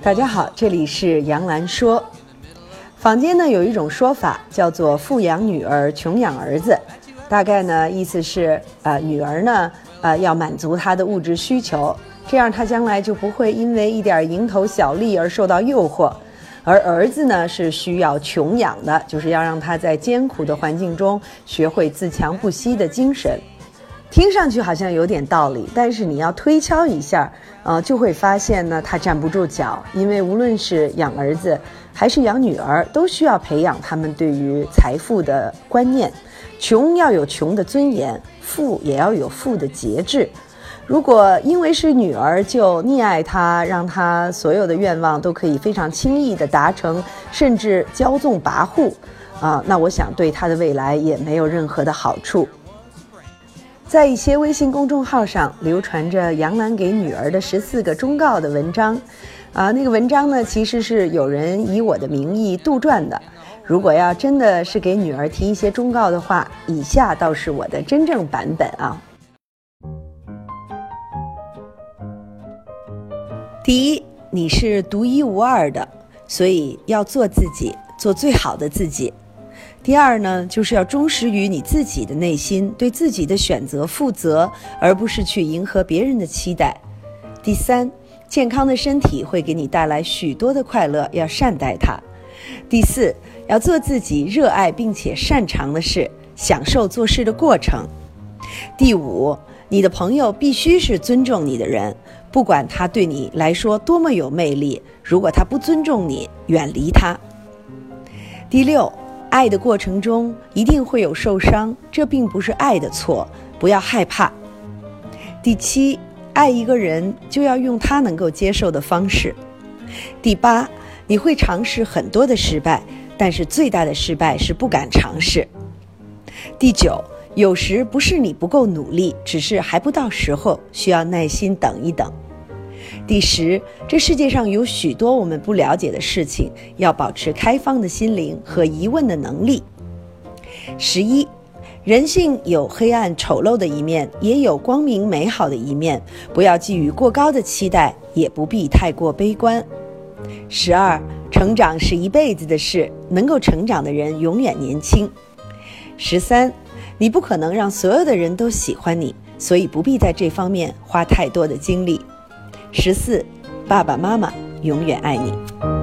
大家好，这里是杨澜说。坊间呢有一种说法叫做“富养女儿，穷养儿子”，大概呢意思是，呃，女儿呢，呃，要满足她的物质需求，这样她将来就不会因为一点蝇头小利而受到诱惑；而儿子呢是需要穷养的，就是要让他在艰苦的环境中学会自强不息的精神。听上去好像有点道理，但是你要推敲一下，呃，就会发现呢，他站不住脚。因为无论是养儿子还是养女儿，都需要培养他们对于财富的观念。穷要有穷的尊严，富也要有富的节制。如果因为是女儿就溺爱她，让她所有的愿望都可以非常轻易的达成，甚至骄纵跋扈，啊，那我想对她的未来也没有任何的好处。在一些微信公众号上流传着杨澜给女儿的十四个忠告的文章，啊，那个文章呢，其实是有人以我的名义杜撰的。如果要真的是给女儿提一些忠告的话，以下倒是我的真正版本啊。第一，你是独一无二的，所以要做自己，做最好的自己。第二呢，就是要忠实于你自己的内心，对自己的选择负责，而不是去迎合别人的期待。第三，健康的身体会给你带来许多的快乐，要善待它。第四，要做自己热爱并且擅长的事，享受做事的过程。第五，你的朋友必须是尊重你的人，不管他对你来说多么有魅力，如果他不尊重你，远离他。第六。爱的过程中一定会有受伤，这并不是爱的错，不要害怕。第七，爱一个人就要用他能够接受的方式。第八，你会尝试很多的失败，但是最大的失败是不敢尝试。第九，有时不是你不够努力，只是还不到时候，需要耐心等一等。第十，这世界上有许多我们不了解的事情，要保持开放的心灵和疑问的能力。十一，人性有黑暗丑陋的一面，也有光明美好的一面，不要寄予过高的期待，也不必太过悲观。十二，成长是一辈子的事，能够成长的人永远年轻。十三，你不可能让所有的人都喜欢你，所以不必在这方面花太多的精力。十四，爸爸妈妈永远爱你。